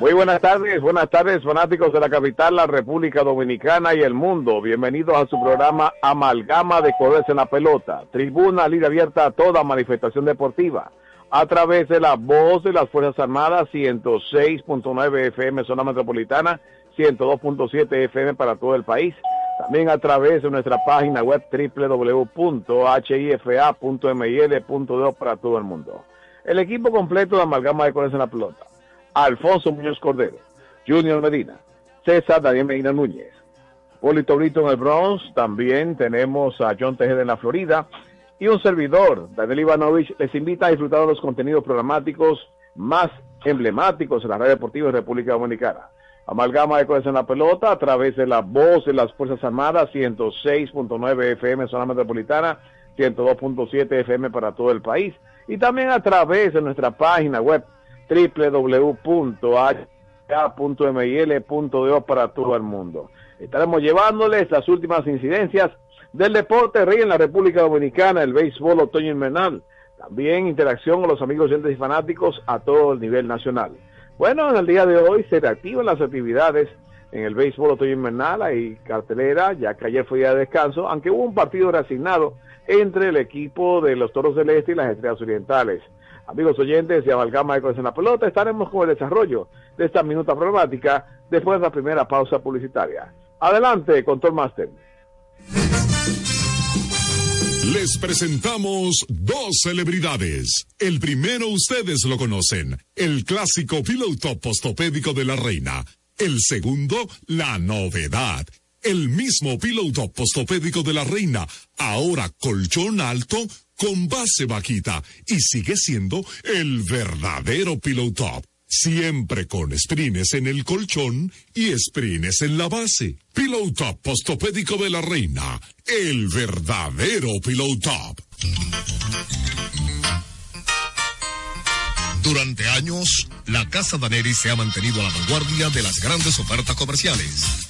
Muy buenas tardes, buenas tardes fanáticos de la capital, la República Dominicana y el mundo. Bienvenidos a su programa Amalgama de Corredores en la Pelota, tribuna libre abierta a toda manifestación deportiva. A través de la voz de las Fuerzas Armadas, 106.9 FM zona metropolitana, 102.7 FM para todo el país. También a través de nuestra página web www.hifa.mil.do para todo el mundo. El equipo completo de Amalgama de Corredores en la Pelota Alfonso Muñoz Cordero, Junior Medina, César Daniel Medina Núñez, Polito Brito en el Bronx, también tenemos a John Tejeda en la Florida y un servidor, Daniel Ivanovich, les invita a disfrutar de los contenidos programáticos más emblemáticos de la radio deportiva de República Dominicana. Amalgama de Cosas en la Pelota a través de la voz de las Fuerzas Armadas, 106.9 FM zona metropolitana, 102.7 FM para todo el país y también a través de nuestra página web www.ha.mil.do para todo el mundo. Estaremos llevándoles las últimas incidencias del deporte rey en la República Dominicana, el béisbol otoño invernal. También interacción con los amigos y fanáticos a todo el nivel nacional. Bueno, en el día de hoy se reactivan las actividades en el béisbol otoño invernal, hay cartelera, ya que ayer fue día de descanso, aunque hubo un partido reasignado entre el equipo de los Toros del Este y las Estrellas Orientales. Amigos oyentes de Amalgama de en la Pelota, estaremos con el desarrollo de esta minuta problemática después de la primera pausa publicitaria. Adelante, Control Master. Les presentamos dos celebridades. El primero ustedes lo conocen, el clásico piloto postopédico de la reina. El segundo, la novedad el mismo piloto postopédico de la reina, ahora colchón alto con base vaquita y sigue siendo el verdadero piloto. Siempre con sprines en el colchón y sprines en la base. Pillow postopédico de la reina, el verdadero Pillow Durante años, la Casa Daneri se ha mantenido a la vanguardia de las grandes ofertas comerciales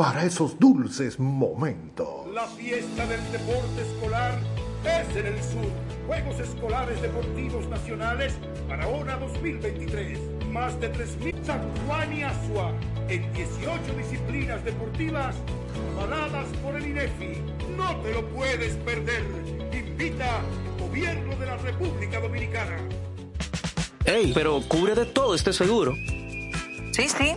para esos dulces momentos. La fiesta del deporte escolar es en el sur. Juegos Escolares Deportivos Nacionales para ONA 2023. Más de 3.000 San Juan y Asua en 18 disciplinas deportivas avaladas por el INEFI. No te lo puedes perder. Invita Gobierno de la República Dominicana. Ey, pero cubre de todo este seguro. Sí, sí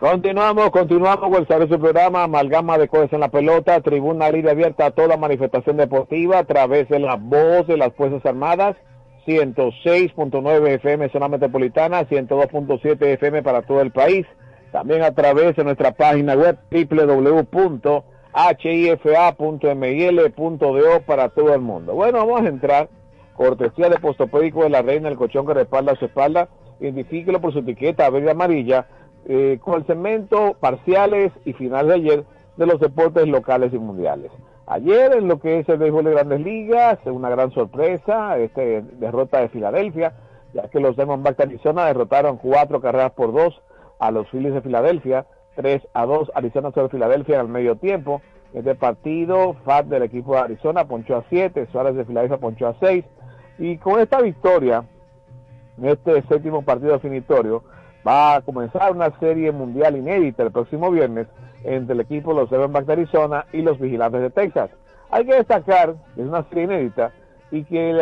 Continuamos, continuamos con el su programa Amalgama de Cosas en la Pelota, tribuna libre abierta a toda manifestación deportiva a través de la voz de las Fuerzas Armadas, 106.9 FM zona metropolitana, 102.7 FM para todo el país, también a través de nuestra página web www.hifa.mil.do para todo el mundo. Bueno, vamos a entrar, cortesía de Postopédico de la Reina, el colchón que respalda su espalda, identifíquelo por su etiqueta verde amarilla, eh, con el segmento parciales y finales de ayer de los deportes locales y mundiales. Ayer en lo que es el béisbol de grandes ligas, una gran sorpresa, este derrota de Filadelfia, ya que los Diamondbacks de Arizona derrotaron cuatro carreras por dos a los Phillies de Filadelfia, 3 a 2 Arizona sobre Filadelfia el medio tiempo. Este partido, Fat del equipo de Arizona ponchó a 7, Suárez de Filadelfia ponchó a 6. Y con esta victoria, en este séptimo partido definitorio, va a comenzar una serie mundial inédita el próximo viernes entre el equipo de los Diamondbacks de Arizona y los Vigilantes de Texas. Hay que destacar que es una serie inédita y que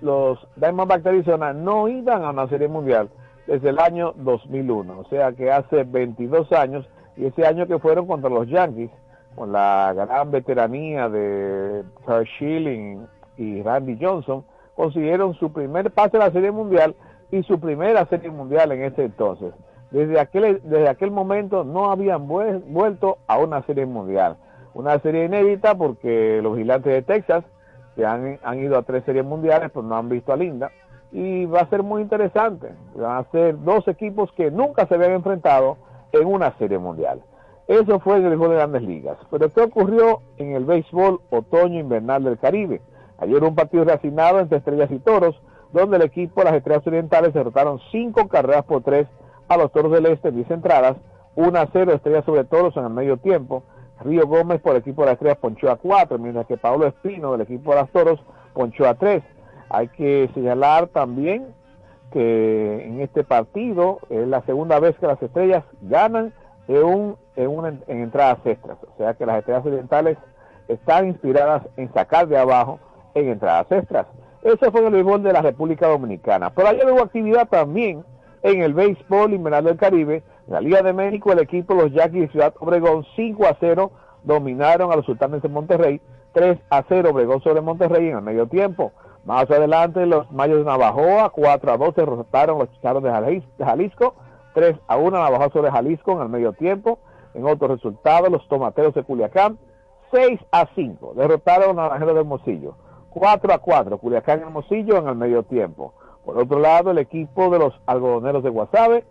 los Diamondbacks de Arizona no iban a una serie mundial desde el año 2001, o sea que hace 22 años y ese año que fueron contra los Yankees con la gran veteranía de Carl Schilling y Randy Johnson consiguieron su primer pase a la Serie Mundial y su primera Serie Mundial en ese entonces. Desde aquel, desde aquel momento no habían vuelto a una Serie Mundial. Una serie inédita porque los vigilantes de Texas se han, han ido a tres series mundiales, pero no han visto a Linda y va a ser muy interesante. Van a ser dos equipos que nunca se habían enfrentado en una serie mundial. Eso fue en el juego de grandes ligas. Pero ¿qué ocurrió en el béisbol otoño-invernal del Caribe? Ayer un partido reasignado entre Estrellas y Toros, donde el equipo de las Estrellas Orientales derrotaron cinco carreras por tres a los Toros del Este en 10 entradas, 1 a 0 Estrellas sobre Toros en el medio tiempo. Río Gómez por el equipo de las Estrellas ponchó a 4, mientras que Pablo Espino del equipo de las Toros ponchó a 3. Hay que señalar también que en este partido es la segunda vez que las estrellas ganan en, en, entradas extras. O sea que las estrellas orientales están inspiradas en sacar de abajo en entradas extras. Eso fue el béisbol de la República Dominicana. Pero ayer hubo actividad también en el béisbol invernal del Caribe. En la Liga de México, el equipo Los Yaquis de Ciudad Obregón 5 a 0 dominaron a los sultanes de Monterrey. 3 a 0 Obregón sobre Monterrey en el medio tiempo. Más adelante, los Mayos de Navajoa, 4 a 2 derrotaron los Chicharos de Jalisco, 3 a 1 Navajoa sobre Jalisco en el medio tiempo. En otros resultados, los Tomateros de Culiacán, 6 a 5 derrotaron a Naranjeros de Hermosillo, 4 a 4 Culiacán Hermosillo en el medio tiempo. Por otro lado, el equipo de los algodoneros de Guasave,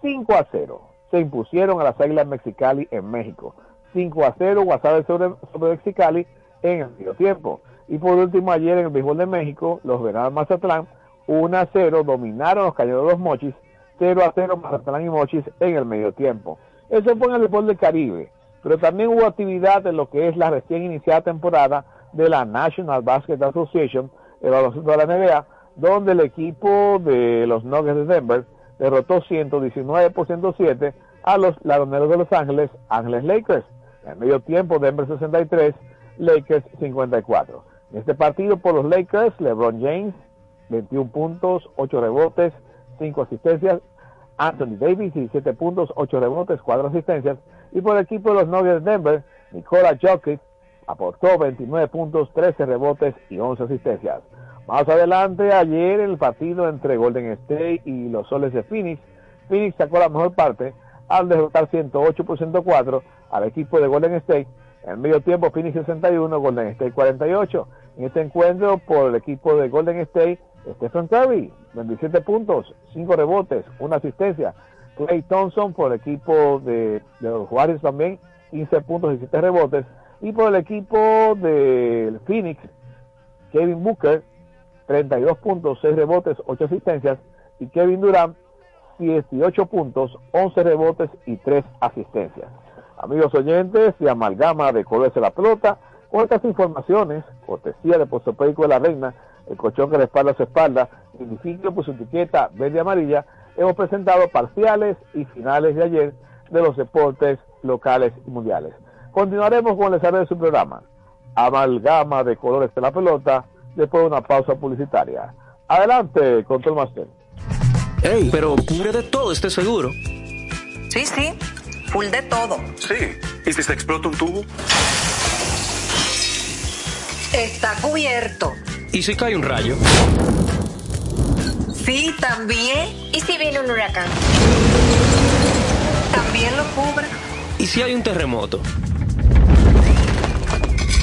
5 a 0. Se impusieron a las Águilas Mexicali en México. 5 a 0 Guasave sobre, sobre Mexicali en el medio tiempo. Y por último, ayer en el béisbol de México, los Venados Mazatlán, 1 a 0, dominaron los Cañeros de los Mochis, 0 a 0 Mazatlán y Mochis en el medio tiempo. Eso fue en el béisbol del Caribe, pero también hubo actividad en lo que es la recién iniciada temporada de la National Basketball Association, evaluación de la NBA, donde el equipo de los Nuggets de Denver derrotó 119 por 107 a los Ladroneros de Los Ángeles, Ángeles Lakers. En medio tiempo, Denver 63, Lakers 54. En este partido por los Lakers, LeBron James, 21 puntos, 8 rebotes, 5 asistencias. Anthony Davis, 17 puntos, 8 rebotes, 4 asistencias. Y por el equipo de los Nuggets de Denver, Nikola Jokic aportó 29 puntos, 13 rebotes y 11 asistencias. Más adelante, ayer, el partido entre Golden State y los Soles de Phoenix, Phoenix sacó la mejor parte al derrotar 108 por 104 al equipo de Golden State. En medio tiempo, Phoenix 61, Golden State 48. En este encuentro, por el equipo de Golden State, Stephen Curry, 27 puntos, 5 rebotes, una asistencia. Clay Thompson por el equipo de, los Warriors también, 15 puntos y 7 rebotes. Y por el equipo de Phoenix, Kevin Booker, 32 puntos, 6 rebotes, 8 asistencias. Y Kevin Durant, 18 puntos, 11 rebotes y 3 asistencias. Amigos oyentes de Amalgama de Colores de la Pelota, con estas informaciones, cortesía de Postopédico de la Reina, el colchón que respalda su espalda, identifico por su etiqueta verde y amarilla, hemos presentado parciales y finales de ayer de los deportes locales y mundiales. Continuaremos con el desarrollo de su programa, Amalgama de Colores de la Pelota, después de una pausa publicitaria. Adelante, Control Master. Ey, pero cubre de todo este seguro. Sí, sí, full de todo. Sí, ¿y si se explota un tubo? Está cubierto. ¿Y si cae un rayo? Sí, también. ¿Y si viene un huracán? También lo cubre. ¿Y si hay un terremoto?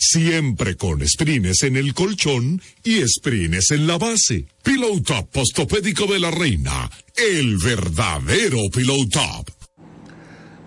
Siempre con sprines en el colchón y sprines en la base. Pillow Top postopédico de la reina. El verdadero Pillow Top.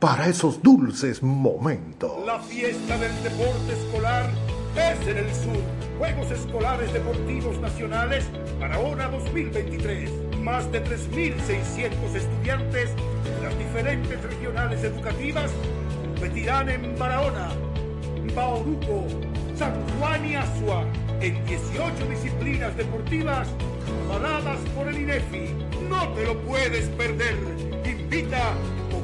para esos dulces momentos. La fiesta del deporte escolar es en el sur. Juegos Escolares Deportivos Nacionales Barahona 2023. Más de 3.600 estudiantes de las diferentes regionales educativas competirán en Barahona, Bauruco, San Juan y Asua en 18 disciplinas deportivas avaladas por el INEFI. No te lo puedes perder. Invita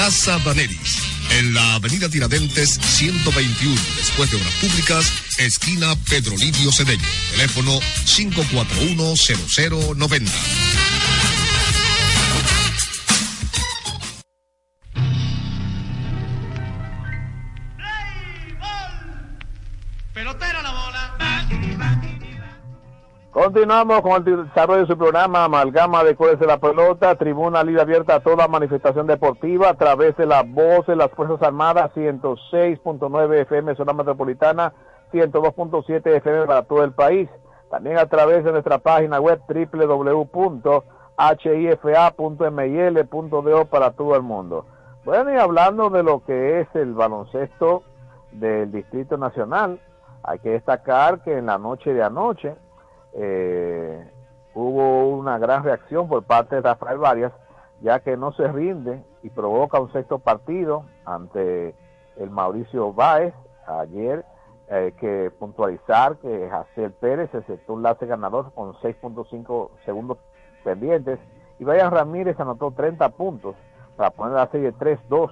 Casa Daneris, en la avenida Tiradentes 121, después de Obras Públicas, esquina Pedro Livio Cedeño. Teléfono 541-0090. Continuamos con el desarrollo de su programa Amalgama de Cueres de la Pelota, tribuna libre abierta a toda manifestación deportiva a través de la voz de las Fuerzas Armadas, 106.9 FM zona metropolitana, 102.7 FM para todo el país. También a través de nuestra página web www.hifa.mil.do para todo el mundo. Bueno, y hablando de lo que es el baloncesto del Distrito Nacional, hay que destacar que en la noche de anoche, eh, hubo una gran reacción por parte de Rafael Varias, ya que no se rinde y provoca un sexto partido ante el Mauricio Báez. Ayer hay que puntualizar que Jaciel Pérez aceptó un lance ganador con 6.5 segundos pendientes y Brian Ramírez anotó 30 puntos para poner la serie 3-2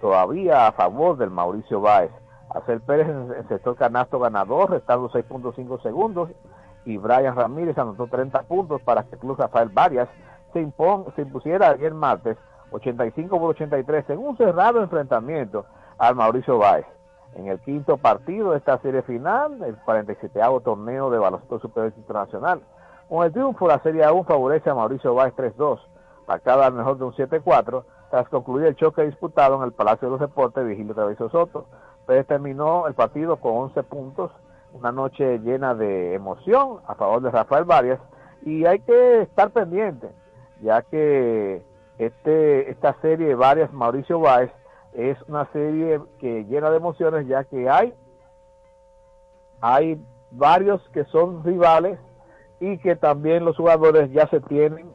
todavía a favor del Mauricio Báez. Hacer Pérez encestó el canasto ganador, restando 6.5 segundos, y Brian Ramírez anotó 30 puntos para que el Club Rafael Varias se, impon, se impusiera ayer martes 85 por 83 en un cerrado enfrentamiento al Mauricio Báez. En el quinto partido de esta serie final, el 47 torneo de baloncesto superior internacional. Con el triunfo, la serie aún favorece a Mauricio Báez 3-2, marcada al mejor de un 7-4, tras concluir el choque disputado en el Palacio de los Deportes Vigilio Traviso Soto. Pérez terminó el partido con 11 puntos, una noche llena de emoción a favor de Rafael Varias y hay que estar pendiente, ya que este esta serie de Varias Mauricio Báez es una serie que llena de emociones, ya que hay hay varios que son rivales y que también los jugadores ya se tienen,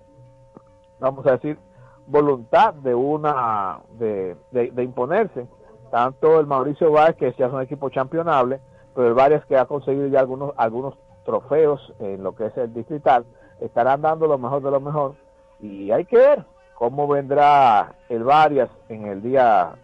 vamos a decir, voluntad de una de, de, imponerse. Tanto el Mauricio Báez que ya es un equipo championable Varias que ha conseguido ya algunos algunos trofeos en lo que es el distrital estarán dando lo mejor de lo mejor y hay que ver cómo vendrá el Varias en el día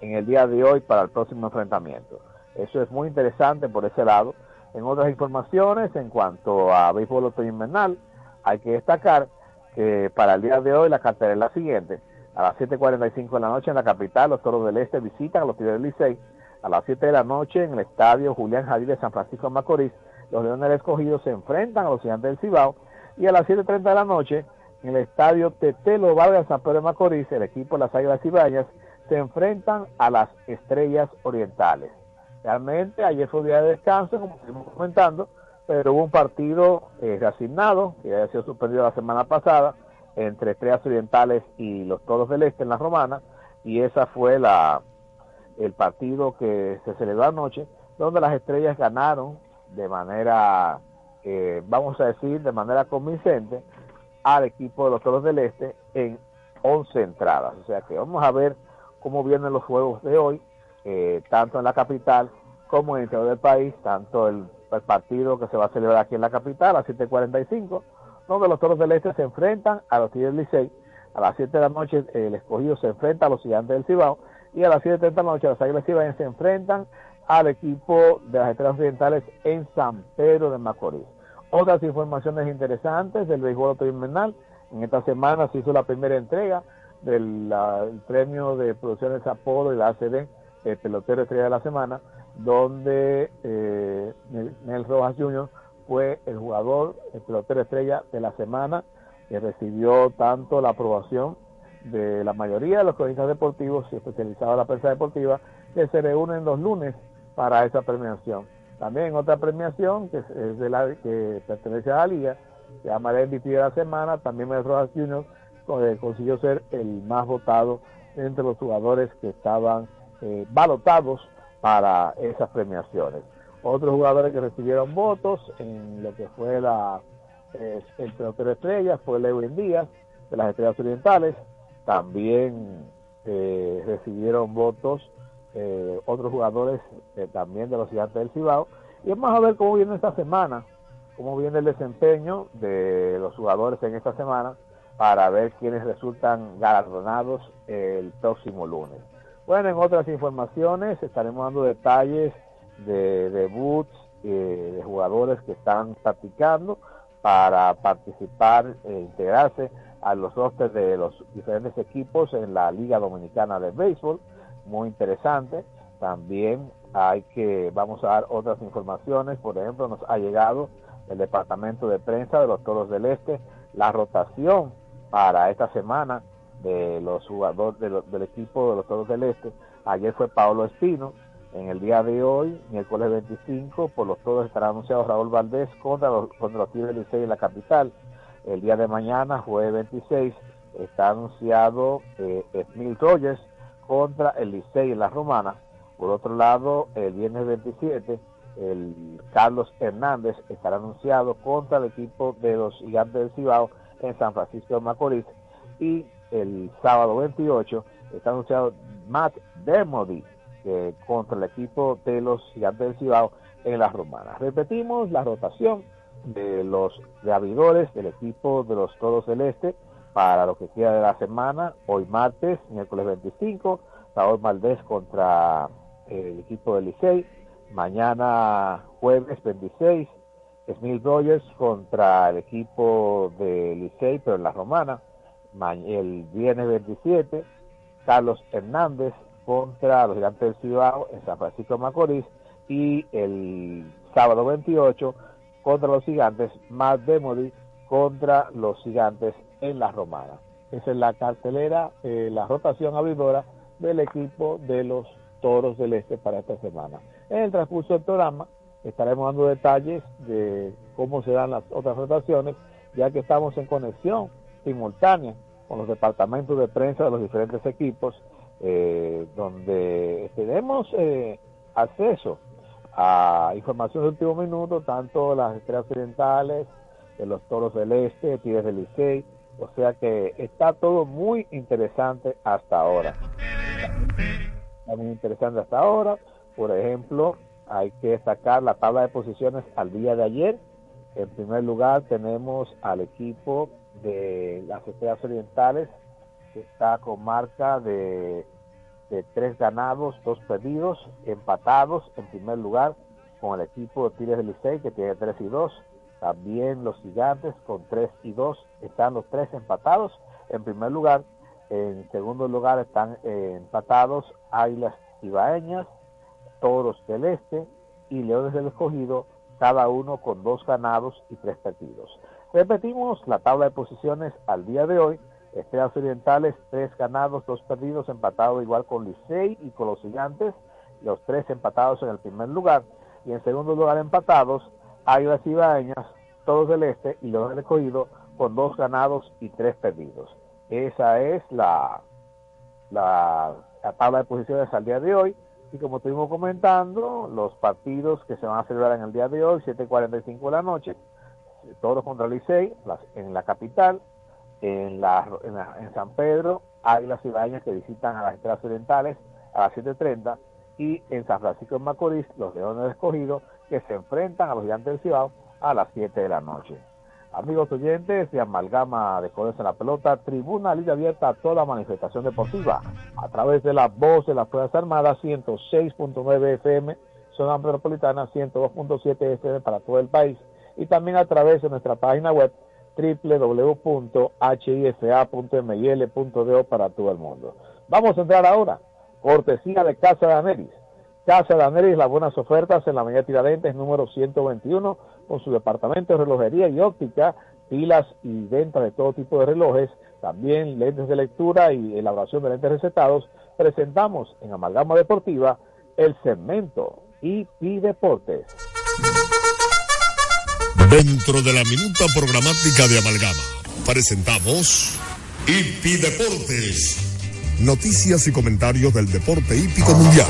en el día de hoy para el próximo enfrentamiento. Eso es muy interesante por ese lado. En otras informaciones, en cuanto a béisbol otoño invernal, hay que destacar que para el día de hoy la cartera es la siguiente. A las 7.45 de la noche en la capital, los Toros del Este visitan a los Tigres del Licey. A las 7 de la noche en el estadio Julián Javier de San Francisco de Macorís, los Leones del Escogido se enfrentan a los Gigantes del Cibao. Y a las 7.30 de la noche en el estadio Tetelo Vargas San Pedro de Macorís, el equipo de las Águilas Cibañas se enfrentan a las Estrellas Orientales. Realmente ayer fue un día de descanso, como estuvimos comentando, pero hubo un partido eh, reasignado, que había sido suspendido la semana pasada, entre Estrellas Orientales y los Toros del Este en la Romana, y esa fue la el partido que se celebró anoche, donde las Estrellas ganaron de manera, eh, vamos a decir, de manera convincente al equipo de los Toros del Este en 11 entradas. O sea que vamos a ver cómo vienen los juegos de hoy, eh, tanto en la capital como en el interior del país, tanto el, partido que se va a celebrar aquí en la capital a las 7.45, donde los Toros del Este se enfrentan a los Tigres Licey, a las 7 de la noche el escogido se enfrenta a los Gigantes del Cibao, y a las 7.30 de la noche las Águilas Cibaeñas se enfrentan al equipo de las Estrellas Occidentales en San Pedro de Macorís. Otras informaciones interesantes del béisbol invernal. En esta semana se hizo la primera entrega del premio de producciones Apolo y la ACD, el pelotero estrella de la semana, donde eh, Nel Rojas Jr. fue el jugador, el pelotero estrella de la semana, que recibió tanto la aprobación de la mayoría de los cronistas deportivos y especializados en la prensa deportiva, que se reúnen los lunes para esa premiación. También otra premiación que es de la que pertenece a la liga, se llama el MVP de la semana, también Mel Rojas. Eh, consiguió ser el más votado entre los jugadores que estaban eh, balotados para esas premiaciones. Otros jugadores que recibieron votos en lo que fue la eh, el pelotero estrella fue Lewin Díaz de las Estrellas Orientales. También eh, recibieron votos otros jugadores también de los Gigantes del Cibao. Y vamos a ver cómo viene esta semana, cómo viene el desempeño de los jugadores en esta semana para ver quiénes resultan galardonados el próximo lunes. Bueno, en otras informaciones estaremos dando detalles de debuts eh, de jugadores que están practicando para participar e integrarse a los rosters de los diferentes equipos en la Liga Dominicana de Béisbol. Muy interesante. También hay que, vamos a dar otras informaciones. Por ejemplo, nos ha llegado el departamento de prensa de los Toros del Este la rotación para esta semana de los jugadores del equipo de los Toros del Este. Ayer fue Pablo Espino. En el día de hoy, miércoles 25, por los Toros estará anunciado Raúl Valdés contra los, contra los Tigres Licey en la capital. El día de mañana, jueves 26, está anunciado eh, Smil Rogers contra el Licey en la Romana. Por otro lado, el viernes 27, el Carlos Hernández estará anunciado contra el equipo de los Gigantes del Cibao en San Francisco de Macorís y el sábado 28 está anunciado Matt Dermody contra el equipo de los Gigantes del Cibao en las Romanas. Repetimos la rotación de los abridores del equipo de los Todos Celeste para lo que queda de la semana. Hoy martes, miércoles 25, Raúl Valdés contra el equipo del Licey. Mañana jueves 26, Smith Rogers contra el equipo de Licey, pero en la romana. El viernes 27, Carlos Hernández contra los gigantes del Cibao en San Francisco de Macorís. Y el sábado 28, contra los gigantes, Matt Demody contra los gigantes en la romana. Esa es la cartelera, eh, la rotación abridora del equipo de los Toros del Este para esta semana. En el transcurso del programa estaremos dando detalles de cómo se dan las otras rotaciones, ya que estamos en conexión simultánea con los departamentos de prensa de los diferentes equipos, eh, donde tenemos eh, acceso a información de último minuto, tanto las estrellas occidentales, de los toros del este, Tigres del Licey, o sea que está todo muy interesante hasta ahora. Está muy interesante hasta ahora. Por ejemplo, hay que destacar la tabla de posiciones al día de ayer. En primer lugar tenemos al equipo de las Estrellas Orientales que está con marca de, tres ganados, dos perdidos, empatados en primer lugar con el equipo de Tigres del Licey que tiene 3 y 2. También los gigantes con 3 y 2 están los tres empatados en primer lugar. En segundo lugar están eh, empatados Águilas Ibaeñas, Toros del Este y Leones del Escogido, cada uno con dos ganados y tres perdidos. Repetimos la tabla de posiciones al día de hoy. Estrellas Orientales, tres ganados, dos perdidos, empatado igual con Licey y con los Gigantes, los tres empatados en el primer lugar. Y en segundo lugar empatados, Águilas Ibaeñas, Toros del Este y Leones del Escogido, con dos ganados y tres perdidos. Esa es la, la, tabla de posiciones al día de hoy. Y como estuvimos comentando, los partidos que se van a celebrar en el día de hoy, 7.45 de la noche, todos contra Licey, en la capital, en, la, San Pedro, Águilas Ibañas que visitan a las Estrellas Orientales a las 7.30 y en San Francisco de Macorís, los Leones de Escogido que se enfrentan a los Gigantes del Cibao a las 7 de la noche. Amigos oyentes de Amalgama de Codes en la Pelota, tribuna libre abierta a toda manifestación deportiva a través de la voz de las Fuerzas Armadas 106.9 FM, zona metropolitana 102.7 FM para todo el país y también a través de nuestra página web www.hifa.mil.do para todo el mundo. Vamos a entrar ahora, cortesía de Casa de Aneris. Casa de Aneris, las buenas ofertas en la Avenida Tiradentes número 121 con su departamento de relojería y óptica, pilas y venta de todo tipo de relojes, también lentes de lectura y elaboración de lentes recetados, presentamos en Amalgama Deportiva el segmento IP Deportes. Dentro de la minuta programática de Amalgama, presentamos IP Deportes. Noticias y comentarios del deporte hípico mundial.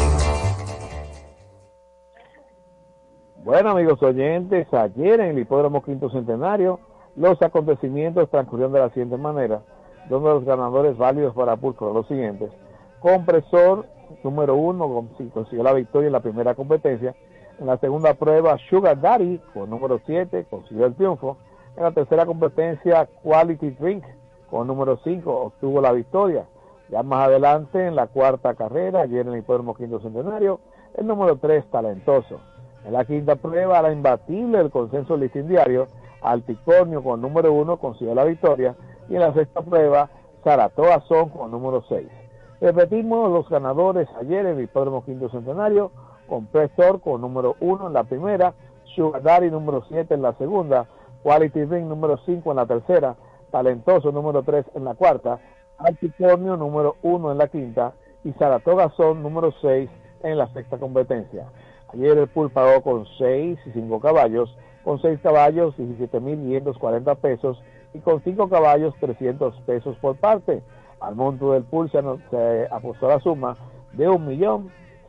Bueno, amigos oyentes, ayer en el Hipódromo Quinto Centenario, los acontecimientos transcurrieron de la siguiente manera, donde los ganadores válidos para fueron los siguientes. Compresor número uno consiguió la victoria en la primera competencia. En la segunda prueba, Sugar Daddy, con número 7, consiguió el triunfo. En la tercera competencia, Quality Drink, con número 5, obtuvo la victoria. Ya más adelante, en la cuarta carrera, ayer en el Hipódromo Quinto Centenario, el número 3, Talentoso. En la quinta prueba, la imbatible del consenso listín diario, Alticornio con número uno consiguió la victoria. Y en la sexta prueba, Saratoga Son con número 6. Repetimos los ganadores ayer en el Hipódromo Quinto Centenario, Compresor con número uno en la primera, Sugar Daddy número 7 en la segunda, Quality Ring número 5 en la tercera, Talentoso número 3 en la cuarta, Alticornio número 1 en la quinta y Saratoga Son número 6 en la sexta competencia. Ayer el pool pagó con 6 y 5 caballos, con 6 caballos 17.540 pesos y con 5 caballos 300 pesos por parte. Al monto del pool se, se apostó la suma de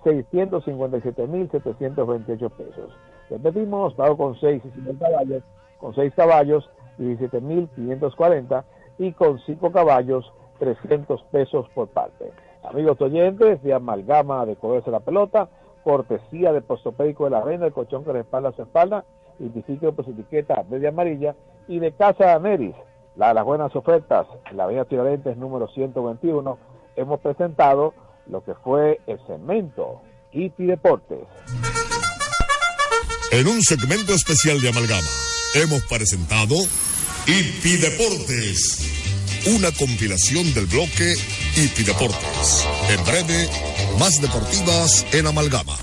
1.657.728 pesos. Repetimos, pagó con 6 y 5 caballos, con 6 caballos 17.540 y con 5 caballos 300 pesos por parte. Amigos oyentes de Amalgama de Cogerse la Pelota, cortesía de Postopédico de la Reina, el colchón que respalda su espalda, identifique por su etiqueta media amarilla, y de Casa de Ameris, la de las buenas ofertas, en la Avenida Tiradentes número 121, hemos presentado lo que fue el segmento IPI Deportes. En un segmento especial de Amalgama, hemos presentado IPI Deportes, una compilación del bloque IPI Deportes. En breve, más deportivas en Amalgama.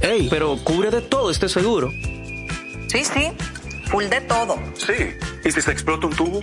Ey, pero cubre de todo este seguro. Sí, sí, full de todo. Sí, ¿y si se explota un tubo?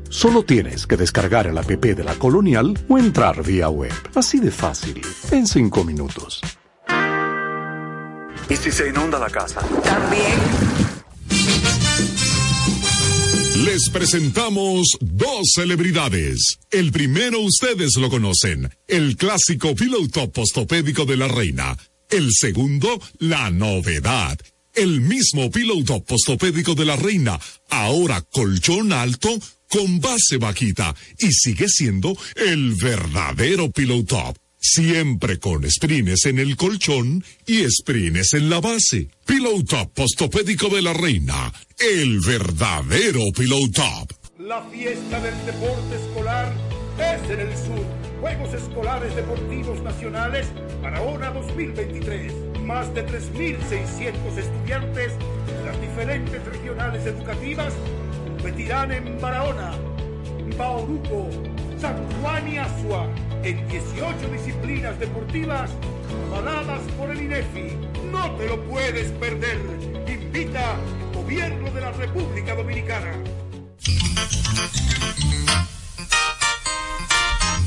Solo tienes que descargar el app de la Colonial o entrar vía web. Así de fácil, en cinco minutos. ¿Y si se inunda la casa? También. Les presentamos dos celebridades. El primero ustedes lo conocen, el clásico Pillow Top postopédico de la reina. El segundo, la novedad. El mismo Pillow Top postopédico de la reina, ahora colchón alto con base vaquita y sigue siendo el verdadero Pillow Siempre con sprines en el colchón y sprines en la base. Pillow Top Postopédico de la Reina. El verdadero Pillow Top. La fiesta del deporte escolar es en el sur. Juegos Escolares Deportivos Nacionales Barahona 2023. Más de 3.600 estudiantes de las diferentes regionales educativas competirán en Barahona, Bauruco, San Juan y Asua en 18 disciplinas deportivas avaladas por el INEFI. No te lo puedes perder. Invita Gobierno de la República Dominicana.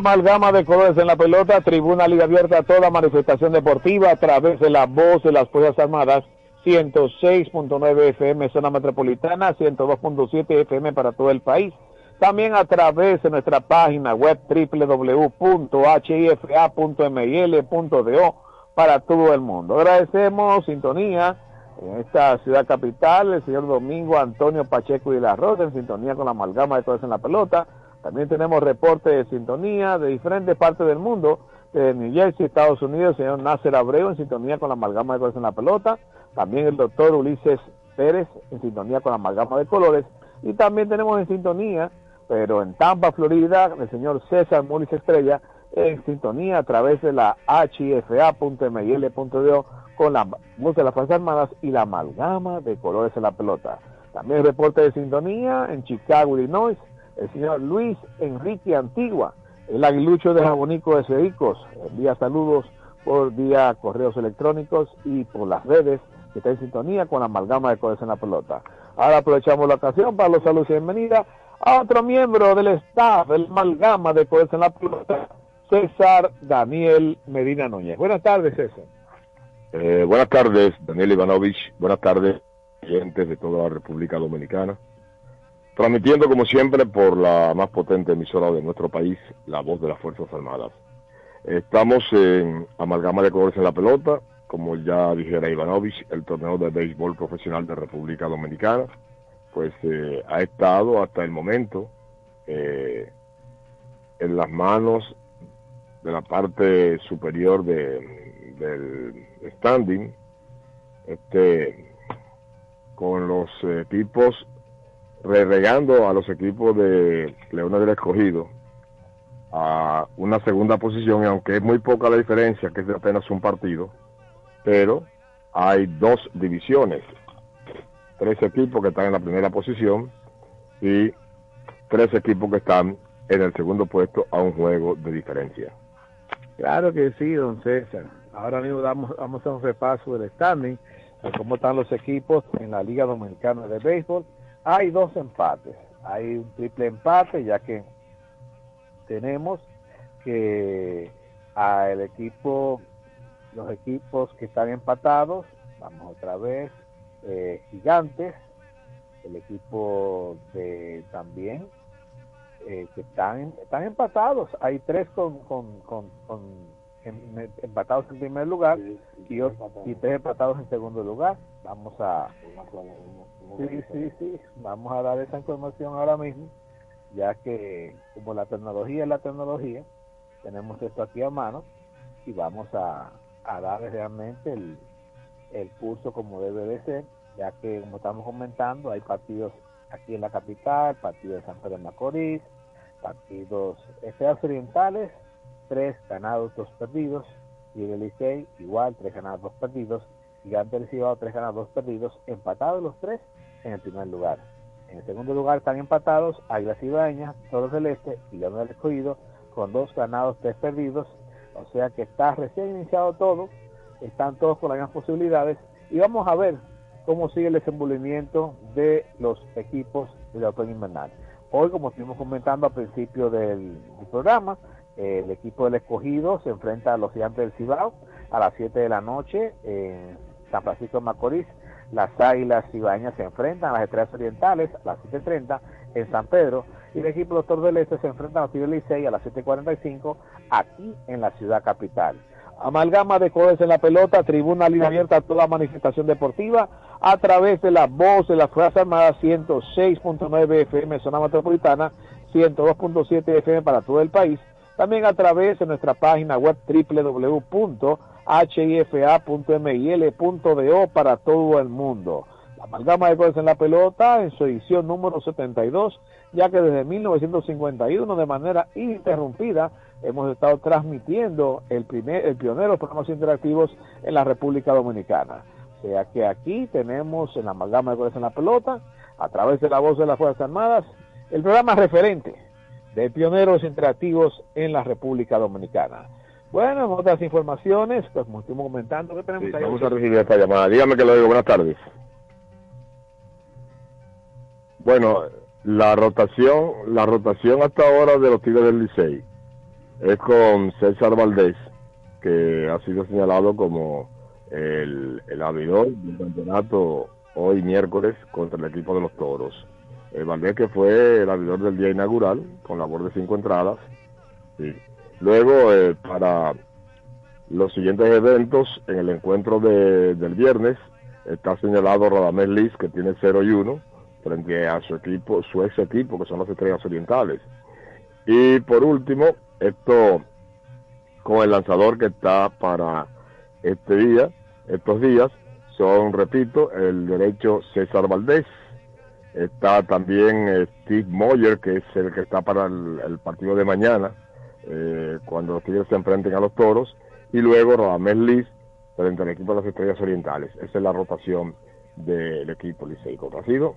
Amalgama de colores en la pelota, tribuna liga abierta a toda manifestación deportiva a través de la voz de las Fuerzas Armadas, 106.9 FM zona metropolitana, 102.7 FM para todo el país. También a través de nuestra página web www.hifa.mil.do para todo el mundo. Agradecemos sintonía en esta ciudad capital, el señor Domingo Antonio Pacheco y la Rosa, en sintonía con la amalgama de colores en la pelota. También tenemos reportes de sintonía de diferentes partes del mundo, de New Jersey, Estados Unidos, el señor Nasser Abreu en sintonía con la amalgama de colores en la pelota. También el doctor Ulises Pérez en sintonía con la amalgama de colores. Y también tenemos en sintonía, pero en Tampa, Florida, el señor César Mulis Estrella en sintonía a través de la hifa.mil.do con la voz de las Fuerzas Armadas y la amalgama de colores en la pelota. También reporte de sintonía en Chicago, Illinois, el señor Luis Enrique Antigua, el aguilucho de Jabonico de Cericos, envía saludos por vía correos electrónicos y por las redes que está en sintonía con la amalgama de colores en la pelota. Ahora aprovechamos la ocasión para los saludos y bienvenida a otro miembro del staff del amalgama de colores en la pelota, César Daniel Medina Núñez. Buenas tardes, César. Eh, buenas tardes, Daniel Ivanovich. Buenas tardes, oyentes de toda la República Dominicana. Transmitiendo, como siempre, por la más potente emisora de nuestro país, la voz de las Fuerzas Armadas. Estamos en Amalgama de Colores en la Pelota, como ya dijera Ivanovich, el torneo de béisbol profesional de República Dominicana, pues eh, ha estado hasta el momento eh, en las manos de la parte superior de, del standing, este, con los equipos regando a los equipos de Leones del Escogido a una segunda posición, y aunque es muy poca la diferencia, que es apenas un partido, pero hay dos divisiones, tres equipos que están en la primera posición y tres equipos que están en el segundo puesto a un juego de diferencia. Claro que sí, don César. Ahora mismo damos, vamos a un repaso del standing, de cómo están los equipos en la Liga Dominicana de Béisbol. Hay dos empates, hay un triple empate, ya que tenemos que al equipo, los equipos que están empatados, vamos otra vez, eh, Gigantes, el equipo de también eh, que están, están empatados. Hay tres con, con, con, con en, empatados en primer lugar y, otro, y tres empatados en segundo lugar. Vamos a... Sí, sí, sí. Vamos a dar esa información ahora mismo, ya que como la tecnología es la tecnología, tenemos esto aquí a mano y vamos a, a dar realmente el, el curso como debe de ser, ya que como estamos comentando, hay partidos aquí en la capital, partidos de San Pedro de Macorís, partidos estrellas orientales, tres ganados, dos perdidos, y el Licey igual, tres ganados, dos perdidos, Gigante del Cibao, tres ganados, dos perdidos, empatados los tres en el primer lugar. En el segundo lugar están empatados Águilas Ibañas, Toros del Este y León del Escogido, con dos ganados, tres perdidos, o sea que está recién iniciado todo, están todos con las mismas posibilidades, y vamos a ver cómo sigue el desenvolvimiento de los equipos del otoño invernal. Hoy, como estuvimos comentando al principio del, programa, el equipo del escogido se enfrenta a los gigantes del Cibao a las 7 de la noche en San Francisco de Macorís. Las águilas cibañas se enfrentan a las estrellas orientales a las 7.30 en San Pedro. Y el equipo Doctor del Este se enfrenta a los Tigres Licey a las 7.45 aquí en la ciudad capital. Amalgama de colores en la pelota, tribuna línea abierta a toda manifestación deportiva a través de la voz de las Fuerzas Armadas 106.9 FM zona metropolitana, 102.7 FM para todo el país. También a través de nuestra página web www.hifa.mil.do para todo el mundo. La amalgama de colores en la pelota en su edición número 72, ya que desde 1951 de manera ininterrumpida hemos estado transmitiendo el, primer, el pionero de programas interactivos en la República Dominicana. O sea que aquí tenemos en la amalgama de colores en la pelota, a través de la voz de las Fuerzas Armadas, el programa referente de pioneros interactivos en la República Dominicana. Bueno, en otras informaciones, pues como estuvimos comentando, ¿qué tenemos Sí, ahí? vamos a recibir esta llamada. Dígame que lo digo. Buenas tardes. Bueno, la rotación, la rotación hasta ahora de los Tigres del Licey es con César Valdés, que ha sido señalado como el, el abridor del campeonato hoy miércoles contra el equipo de los Toros. El Valdés que fue el abridor del día inaugural con labor de cinco entradas. Sí. Luego, eh, para los siguientes eventos, en el encuentro de, del viernes, está señalado Radamés Liz, que tiene 0 y 1, frente a su equipo, su ex equipo, que son las Estrellas Orientales. Y por último, esto con el lanzador que está para este día, estos días, son, repito, el derecho César Valdés, está también eh, Steve Moyer, que es el que está para el, el partido de mañana, eh, cuando los Tigres se enfrenten a los Toros, y luego Radamés Liz frente al equipo de las Estrellas Orientales. Esa es la rotación del equipo Licey. sido?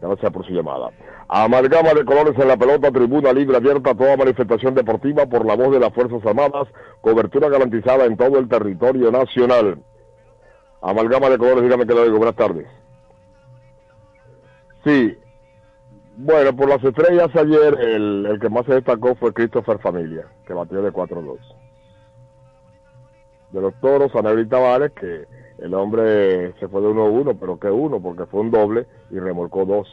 Gracias por su llamada. Amalgama de colores en la pelota, tribuna libre abierta a toda manifestación deportiva por la voz de las Fuerzas Armadas, cobertura garantizada en todo el territorio nacional. Amalgama de colores, dígame que lo digo. Buenas tardes. Sí, bueno, por las estrellas ayer el, el que más se destacó fue Christopher Familia, que batió de 4-2. De los toros, Anebril Tavares, que el hombre se fue de 1-1, pero que uno, porque fue un doble y remolcó dos.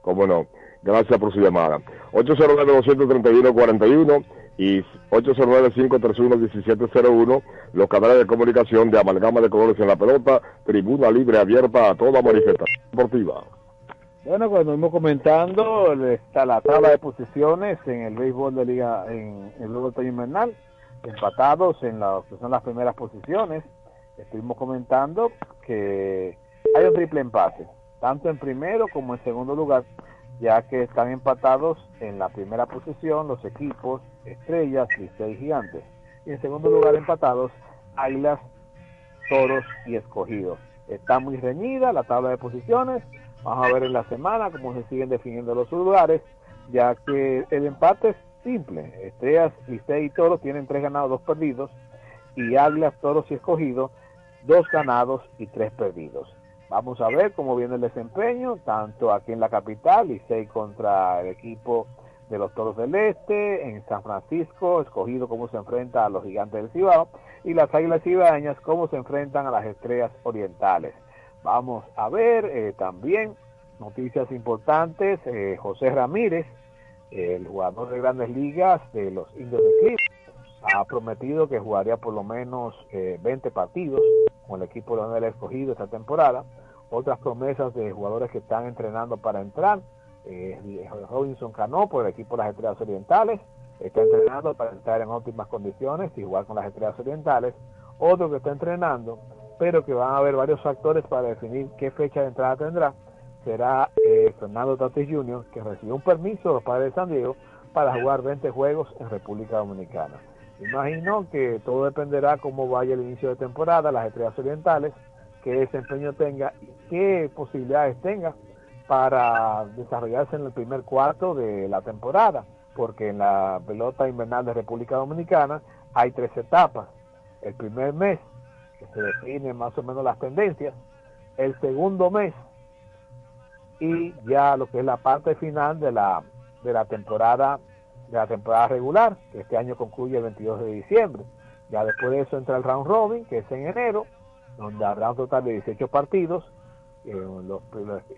¿Cómo no? Gracias por su llamada. 809-231-41 y 809-531-1701, los canales de comunicación de Amalgama de Colores en la Pelota, tribuna libre abierta a toda manifestación deportiva. Bueno, cuando hemos comentando, está la tabla de posiciones en el béisbol de liga, en el béisbol invernal, empatados en lo que son las primeras posiciones. Estuvimos comentando que hay un triple empate, tanto en primero como en segundo lugar, ya que están empatados en la primera posición los equipos Estrellas, Licey y Gigantes. Y en segundo lugar empatados Águilas, Toros y Escogidos. Está muy reñida la tabla de posiciones. Vamos a ver en la semana cómo se siguen definiendo los lugares, ya que el empate es simple. Estrellas, Licey y Toros tienen tres ganados, dos perdidos. Y Águilas, Toros y Escogidos, dos ganados y tres perdidos. Vamos a ver cómo viene el desempeño, tanto aquí en la capital, Licey contra el equipo de los Toros del Este, en San Francisco, escogido cómo se enfrenta a los gigantes del Cibao, y las Águilas Cibaeñas cómo se enfrentan a las Estrellas Orientales. Vamos a ver eh, también noticias importantes, eh, José Ramírez, el jugador de grandes ligas de los Indios de Cleveland, ha prometido que jugaría por lo menos eh, 20 partidos con el equipo de del escogido esta temporada. Otras promesas de jugadores que están entrenando para entrar. Eh, Robinson Cano por el equipo de las Estrellas Orientales. Está entrenando para entrar en óptimas condiciones y jugar con las Estrellas Orientales. Otro que está entrenando pero que van a haber varios factores para definir qué fecha de entrada tendrá, será eh, Fernando Tatis Jr., que recibió un permiso de los padres de San Diego para jugar 20 juegos en República Dominicana. Imagino que todo dependerá cómo vaya el inicio de temporada, las estrellas orientales, qué desempeño tenga y qué posibilidades tenga para desarrollarse en el primer cuarto de la temporada, porque en la pelota invernal de República Dominicana hay tres etapas. El primer mes, que se define más o menos las tendencias, el segundo mes y ya lo que es la parte final de la, de la temporada de la temporada regular, que este año concluye el 22 de diciembre. Ya después de eso entra el round robin, que es en enero, donde habrá un total de 18 partidos, eh, los,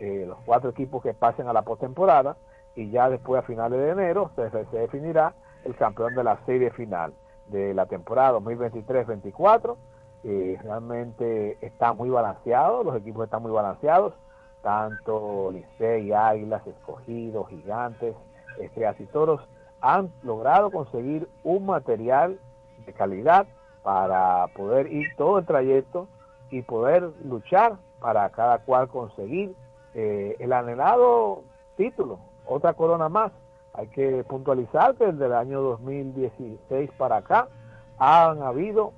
eh, los, cuatro equipos que pasen a la postemporada, y ya después a finales de enero se, se definirá el campeón de la serie final de la temporada 2023-24. Eh, realmente está muy balanceado, los equipos están muy balanceados, tanto Licey, Águilas, Escogidos, Gigantes, Estrellas y Toros han logrado conseguir un material de calidad para poder ir todo el trayecto y poder luchar para cada cual conseguir eh, el anhelado título, otra corona más. Hay que puntualizar que desde el año 2016 para acá han habido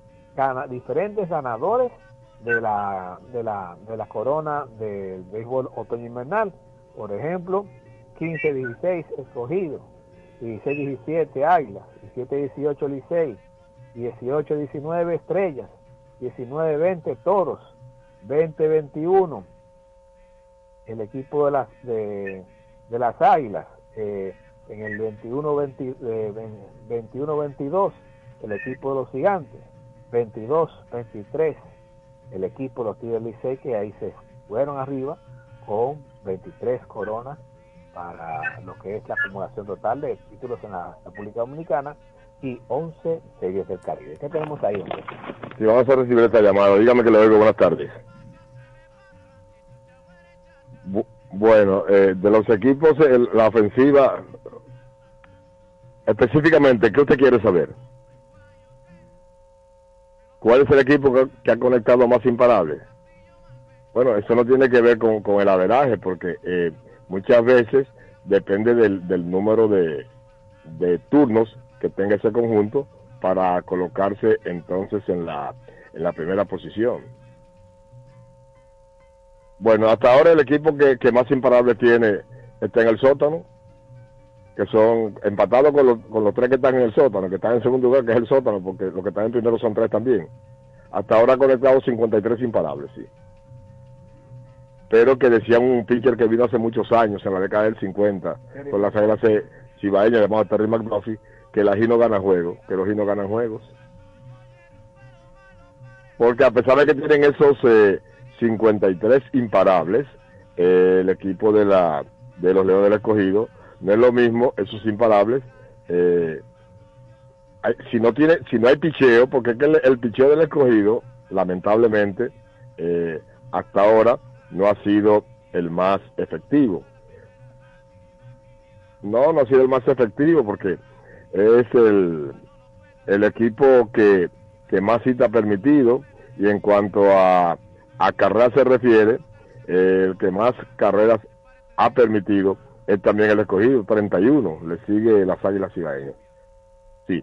diferentes ganadores de la, de la, de la corona del béisbol otoño invernal. Por ejemplo, 15-16 escogidos, 16-17 Águilas, 17-18 Licey, 18-19 Estrellas, 19-20 Toros, 20-21 el equipo de las de, de las Águilas, eh, en el 21-22 el equipo de los Gigantes, 22-23 el equipo los Tigres Licey que ahí se fueron arriba con 23 coronas para lo que es la acumulación total de títulos en la República Dominicana y 11 series del Caribe. ¿Qué tenemos ahí, hombre? Sí, vamos a recibir esta llamada. Dígame que le oigo. Buenas tardes. Bu bueno, eh, de los equipos, el, la ofensiva, específicamente, ¿qué usted quiere saber? ¿Cuál es el equipo que, ha conectado más imparables? Bueno, eso no tiene que ver con, el averaje, porque eh, muchas veces depende del, número de, turnos que tenga ese conjunto para colocarse entonces en la, primera posición. Bueno, hasta ahora el equipo que, más imparables tiene está en el sótano, que son empatados con los, con los tres que están en el sótano, que están en segundo lugar, que es el sótano, porque los que están en primero son tres también. Hasta ahora ha conectado 53 imparables, sí pero que decía un pitcher que vino hace muchos años, en la década del 50, con las águilas cibaeñas llamado Terry McDuffie, que el ají no gana juegos, que los ají no ganan juegos. Porque a pesar de que tienen esos eh, 53 imparables, eh, el equipo de la de los Leones del Escogido no es lo mismo esos imparables. Eh, hay, si no tiene, si no hay picheo, porque el picheo del Escogido, lamentablemente, eh, hasta ahora no ha sido el más efectivo. No, no ha sido el más efectivo porque es el, el equipo que, que más cita ha permitido y en cuanto a, a carreras se refiere, eh, el que más carreras ha permitido es también el escogido, 31, le sigue las Águilas Cibaeñas. Sí,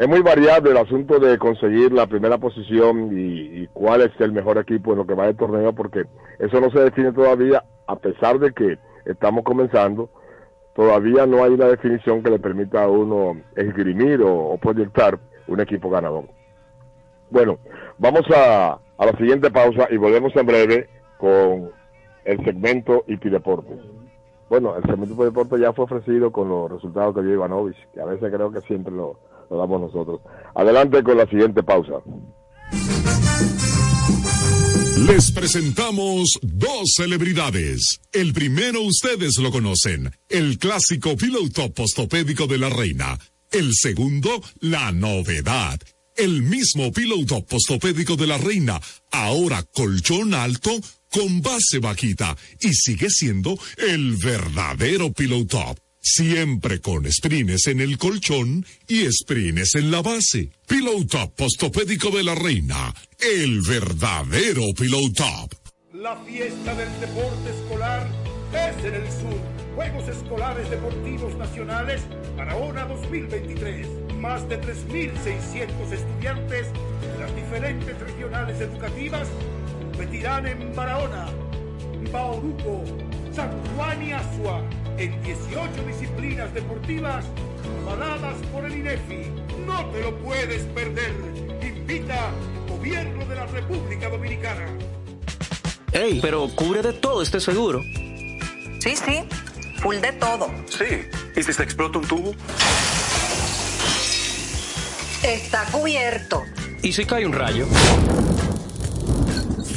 es muy variable el asunto de conseguir la primera posición y, cuál es el mejor equipo en lo que va del torneo, porque eso no se define todavía, a pesar de que estamos comenzando, todavía no hay una definición que le permita a uno esgrimir o, proyectar un equipo ganador. Bueno, vamos a, a, la siguiente pausa y volvemos en breve con el segmento Ipi Deportes. Bueno, el segmento Ipi Deportes ya fue ofrecido con los resultados que dio Ivanovich, que a veces creo que siempre lo, lo damos nosotros. Adelante con la siguiente pausa. Les presentamos dos celebridades. El primero ustedes lo conocen, el clásico piloto postopédico de la reina. El segundo, la novedad. El mismo piloto postopédico de la reina, ahora colchón alto con base vaquita y sigue siendo el verdadero piloto Siempre con sprines en el colchón y sprines en la base. Pillow Top Postopédico de la Reina. El verdadero Pillow Top. La fiesta del deporte escolar es en el sur. Juegos Escolares Deportivos Nacionales Barahona 2023. Más de 3.600 estudiantes de las diferentes regionales educativas competirán en Barahona, Bauruco, San Juan y Asua en 18 disciplinas deportivas avaladas por el INEFI. No te lo puedes perder. Invita Gobierno de la República Dominicana. Ey, pero cubre de todo este seguro. Sí, sí, full de todo. Sí. ¿Y si se explota un tubo? Está cubierto. ¿Y si cae un rayo?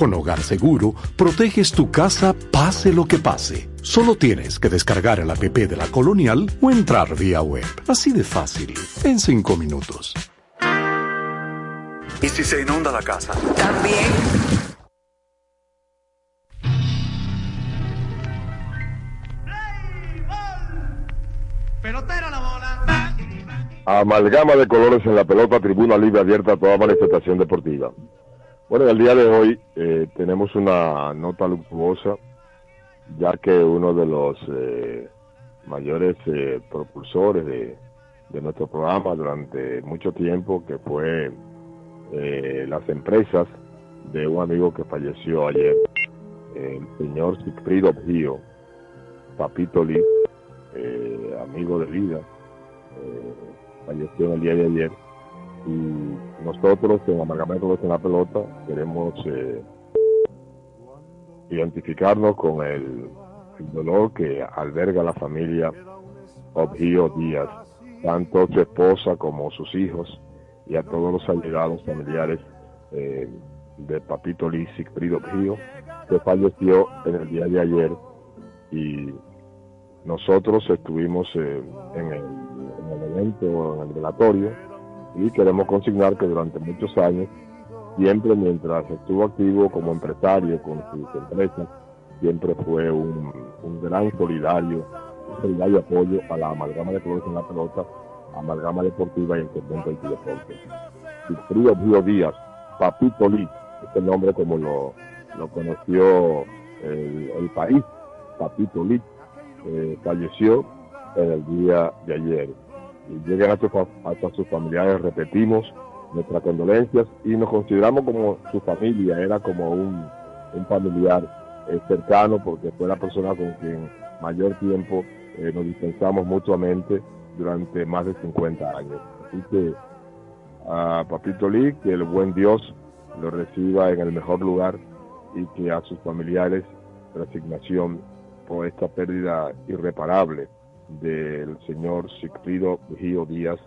Con Hogar Seguro, proteges tu casa pase lo que pase. Solo tienes que descargar el app de la Colonial o entrar vía web. Así de fácil, en 5 minutos. ¿Y si se inunda la casa? También. Pelotero la bola. Amalgama de colores en la pelota, tribuna libre abierta a toda manifestación deportiva. Bueno, en el día de hoy eh, tenemos una nota luctuosa, ya que uno de los eh, mayores eh, propulsores de, de nuestro programa durante mucho tiempo, que fue las empresas de un amigo que falleció ayer, el señor Sigfrido Pío, Papito Lee, amigo de vida, falleció el día de ayer. Y nosotros en Amalgama de la Pelota queremos eh, identificarnos con el, dolor que alberga la familia Obgio Díaz, tanto su esposa como sus hijos y a todos los allegados familiares eh, de Papito Lee Sigfrido Obgio, que falleció en el día de ayer y nosotros estuvimos eh, en, el, en el evento, en el velatorio, y queremos consignar que durante muchos años, siempre mientras estuvo activo como empresario con sus empresas, siempre fue un, gran solidario, un solidario apoyo a la amalgama de colores en la pelota, amalgama deportiva y el conjunto del deporte. Díaz Díaz, Papito Lee, este nombre como lo, lo conoció el, el país, Papito Lee, eh, falleció en el día de ayer. Llegan hasta, hasta sus familiares, repetimos nuestras condolencias y nos consideramos como su familia, era como un, familiar eh, cercano porque fue la persona con quien mayor tiempo eh, nos dispensamos mutuamente durante más de 50 años. Así que a Papito Lee, que el buen Dios lo reciba en el mejor lugar y que a sus familiares resignación por esta pérdida irreparable del señor Sigfrido Gio Díaz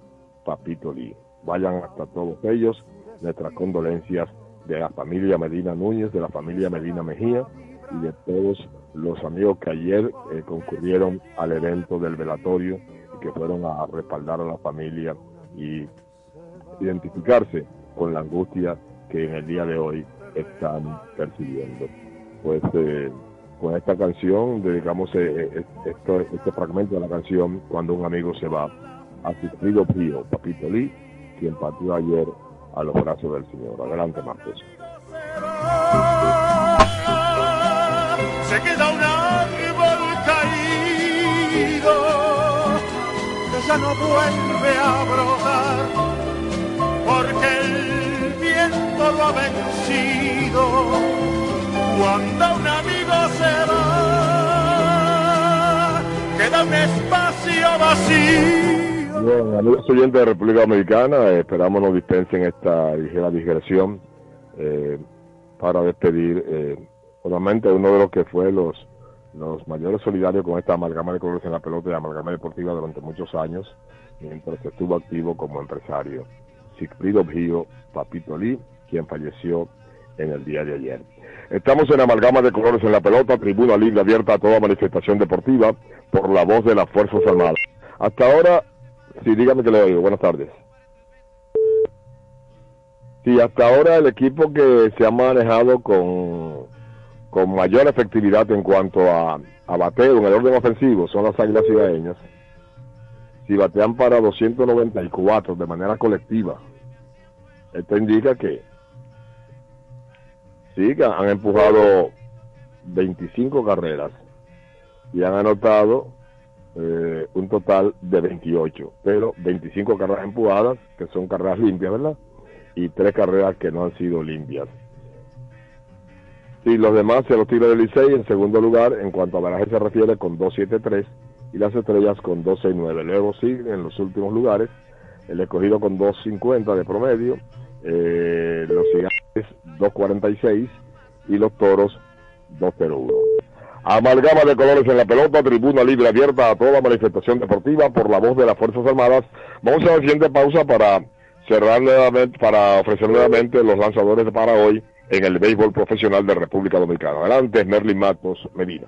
Papito Lee. Vayan hasta todos ellos, nuestras condolencias de la familia Medina Núñez, de la familia Medina Mejía y de todos los amigos que ayer eh, concurrieron al evento del velatorio y que fueron a respaldar a la familia y identificarse con la angustia que en el día de hoy están percibiendo. Pues eh, con esta canción dedicamos esto, este fragmento de la canción cuando un amigo se va a Sigfrido Pío, Papito Lee, quien partió ayer a los brazos del Señor. Adelante, Marcos. Se queda un árbol caído que ya no vuelve a brotar porque el viento lo ha vencido cuando un amigo se va, queda un espacio vacío. Bien, amigos oyentes de República Dominicana, esperamos nos dispensen esta ligera digresión eh, para despedir eh, solamente uno de los que fue los, los mayores solidarios con esta amalgama de colores en la pelota y amalgama deportiva durante muchos años, mientras estuvo activo como empresario. Sigfrido Gio Papito Lee, quien falleció en el día de ayer. Estamos en amalgama de colores en la pelota, tribuna libre abierta a toda manifestación deportiva por la voz de las Fuerzas Armadas. Hasta ahora, sí, dígame que le oigo. Buenas tardes. Sí, hasta ahora el equipo que se ha manejado con, con mayor efectividad en cuanto a, a bateo en el orden ofensivo son las Águilas Cibaeñas. Si batean para 294 de manera colectiva, esto indica que sí, que han empujado 25 carreras y han anotado eh, un total de 28, pero 25 carreras empujadas, que son carreras limpias, ¿verdad? Y tres carreras que no han sido limpias. Y los demás se los tira del Licey en segundo lugar en cuanto a baraje se refiere con 273 y las estrellas con 269. Luego siguen en los últimos lugares el escogido con 250 de promedio, eh, los gigantes 246 y los toros 201. Amalgama de colores en la pelota, tribuna libre abierta a toda manifestación deportiva por la voz de las Fuerzas Armadas. Vamos a la siguiente pausa para cerrar nuevamente, para ofrecer nuevamente los lanzadores para hoy en el béisbol profesional de República Dominicana. Adelante, Merlin Matos Medina.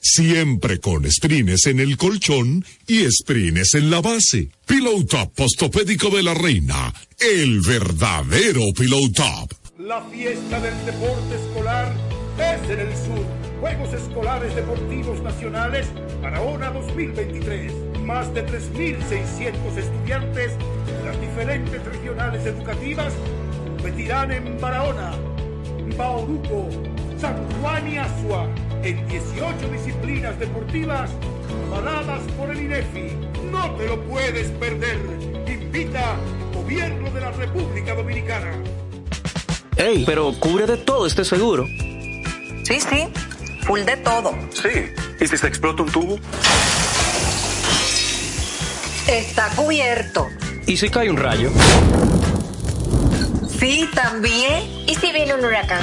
Siempre con sprines en el colchón y sprines en la base. Pillow Top Postopédico de la Reina. El verdadero Pillow Top. La fiesta del deporte escolar es en el sur. Juegos Escolares Deportivos Nacionales Barahona 2023. Más de 3.600 estudiantes de las diferentes regionales educativas competirán en Barahona, Bauruco, San Juan y Asua en 18 disciplinas deportivas avaladas por el INEFI. No te lo puedes perder. Invita Gobierno de la República Dominicana. Ey, pero cubre de todo este seguro. Sí, sí, full de todo. Sí, ¿y si se explota un tubo? Está cubierto. ¿Y si cae un rayo? Sí, también. ¿Y si viene un huracán?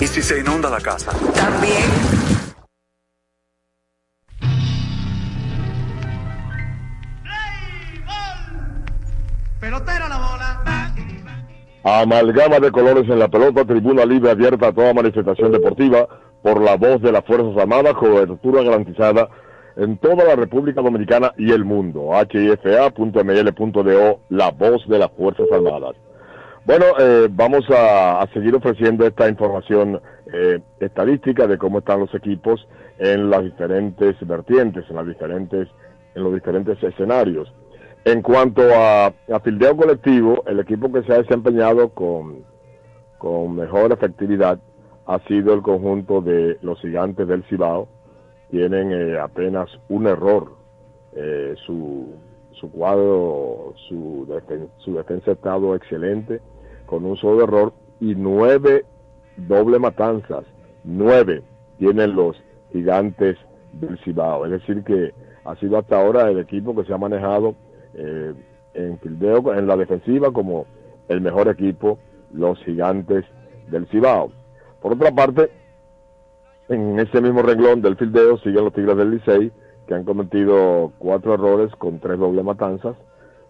¿Y si se inunda la casa? También. Pelotera la bola. Amalgama de colores en la pelota, tribuna libre abierta a toda manifestación deportiva por la voz de las Fuerzas Armadas, cobertura garantizada en toda la República Dominicana y el mundo. hifa.ml.do, la voz de las Fuerzas Armadas. Bueno, eh, vamos a, seguir ofreciendo esta información eh, estadística de cómo están los equipos en las diferentes vertientes, en las diferentes, en los diferentes escenarios. En cuanto a, a fildeo colectivo, el equipo que se ha desempeñado con, con mejor efectividad ha sido el conjunto de los gigantes del Cibao. Tienen eh, apenas un error. Eh, su, su cuadro, su, defen su defensa ha estado excelente, con un solo error y nueve doble matanzas. Nueve tienen los gigantes del Cibao. Es decir, que ha sido hasta ahora el equipo que se ha manejado eh, en fildeo, en la defensiva, como el mejor equipo, los gigantes del Cibao. Por otra parte, en ese mismo renglón del fildeo siguen los Tigres del Licey, que han cometido cuatro errores con tres doble matanzas.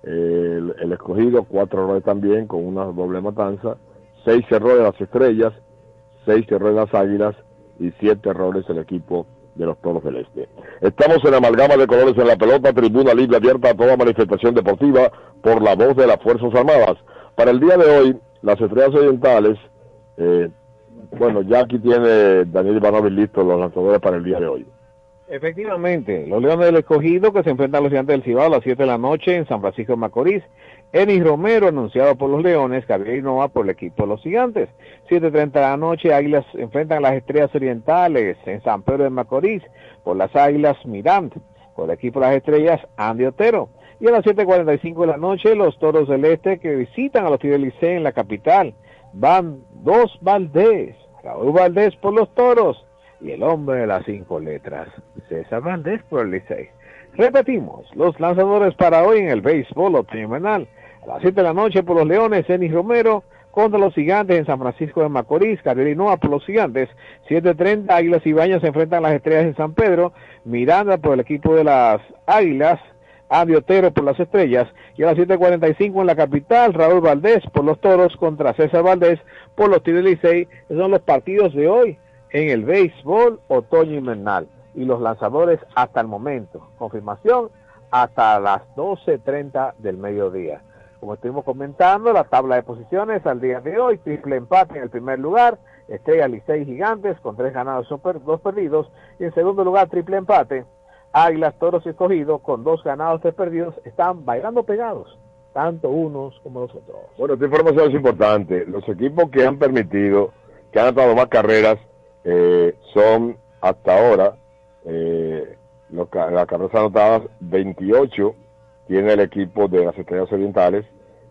El, el, escogido, cuatro errores también con una doble matanza. Seis errores las estrellas, seis errores las águilas y siete errores el equipo de los Toros del Este. Estamos en amalgama de colores en la pelota, tribuna libre abierta a toda manifestación deportiva por la voz de las Fuerzas Armadas. Para el día de hoy, las estrellas orientales, eh, bueno, ya aquí tiene Daniel Ivanovic listo los lanzadores para el día de hoy. Efectivamente, los Leones del Escogido que se enfrentan a los Gigantes del Cibao a las 7 de la noche en San Francisco de Macorís. Enis Romero, anunciado por los Leones, Gabriel Nova por el equipo de los Gigantes. 7.30 de la noche, Águilas enfrentan a las Estrellas Orientales en San Pedro de Macorís por las Águilas Mirand. Por el equipo de las Estrellas, Andy Otero. Y a las 7.45 de la noche, los Toros del Este que visitan a los Tigres en la capital. Van dos Valdés. Raúl Valdés por los Toros y el hombre de las cinco letras, César Valdés por el Licey. Repetimos, los lanzadores para hoy en el béisbol opcional. A las 7 de la noche por los Leones, Enis Romero contra los Gigantes en San Francisco de Macorís, Carolina por los Gigantes, 7.30 Águilas y Bañas se enfrentan a las Estrellas en San Pedro, Miranda por el equipo de las Águilas, Andy Otero por las Estrellas, y a las 7.45 en la capital, Raúl Valdés por los Toros contra César Valdés por los Tigres Licey, esos son los partidos de hoy en el béisbol otoño invernal y los lanzadores hasta el momento. Confirmación hasta las 12.30 del mediodía. Como estuvimos comentando, la tabla de posiciones al día de hoy, triple empate en el primer lugar, Estrella Licey Gigantes con tres ganados y dos perdidos, y en segundo lugar triple empate, Águilas Toros y Escogido con dos ganados y tres perdidos, están bailando pegados, tanto unos como los otros. Bueno, esta información es importante. Los equipos que han permitido, que han dado más carreras, eh, son hasta ahora eh, las carreras anotadas 28 tiene el equipo de las Estrellas Orientales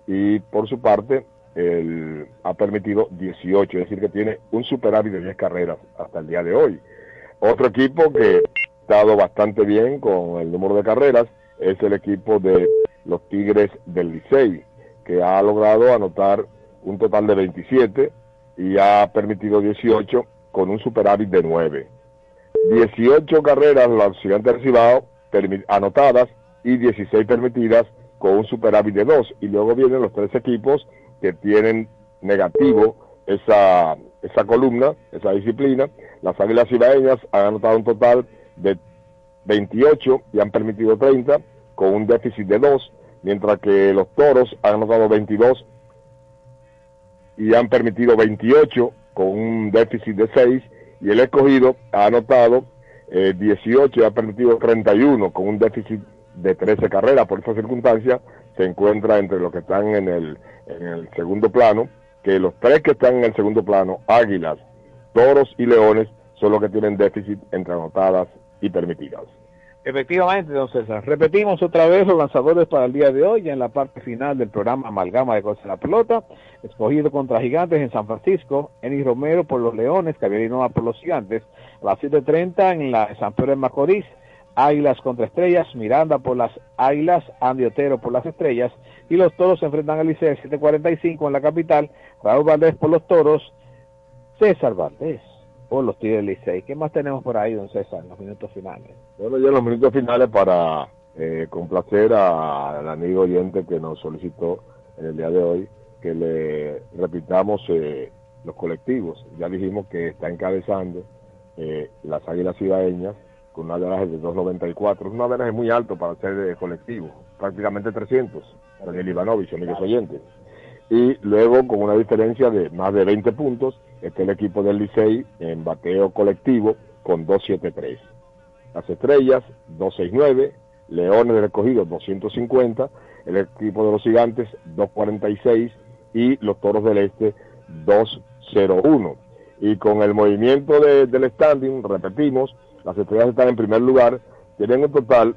y por su parte el, ha permitido 18, es decir que tiene un superávit de 10 carreras hasta el día de hoy. Otro equipo que ha estado bastante bien con el número de carreras es el equipo de los Tigres del Licey, que ha logrado anotar un total de 27 y ha permitido 18 con un superávit de 9. 18 carreras los gigantes Cibao anotadas y 16 permitidas con un superávit de 2. Y luego vienen los tres equipos que tienen negativo esa, esa columna, esa disciplina. Las Águilas Cibaeñas han anotado un total de 28 y han permitido 30 con un déficit de 2, mientras que los Toros han anotado 22 y han permitido 28 con un déficit de 6 y el escogido ha anotado 18 eh, y ha permitido 31 con un déficit de 13 carreras. Por esa circunstancia se encuentra entre los que están en el, en el segundo plano, que los tres que están en el segundo plano, Águilas, Toros y Leones, son los que tienen déficit entre anotadas y permitidas. Efectivamente, don César. Repetimos otra vez los lanzadores para el día de hoy, en la parte final del programa Amalgama de Cosas la Pelota, escogido contra Gigantes en San Francisco, Enis Romero por los Leones, Javier por los Gigantes, a las 7.30 en la San Pedro de Macorís, Águilas contra Estrellas, Miranda por las Águilas, Andy Otero por las Estrellas, y los Toros se enfrentan al Liceo 7.45 en la capital, Raúl Valdés por los Toros, César Valdés por los Tigres Licey. ¿Qué más tenemos por ahí, don César, en los minutos finales? Bueno, ya en los minutos finales para eh, complacer al amigo oyente que nos solicitó en el día de hoy que le repitamos eh, los colectivos. Ya dijimos que está encabezando eh, las Águilas Cibaeñas con un averaje de 2.94. Es un averaje muy alto para ser de colectivo, prácticamente 300, Daniel Ivanovich, amigos oyentes. Y luego con una diferencia de más de 20 puntos, está el equipo del Licey en bateo colectivo con 273. Las Estrellas, 269, Leones de Recogido, 250, el equipo de los Gigantes, 246 y los Toros del Este, 201. Y con el movimiento del standing, repetimos, las Estrellas están en primer lugar, tienen un total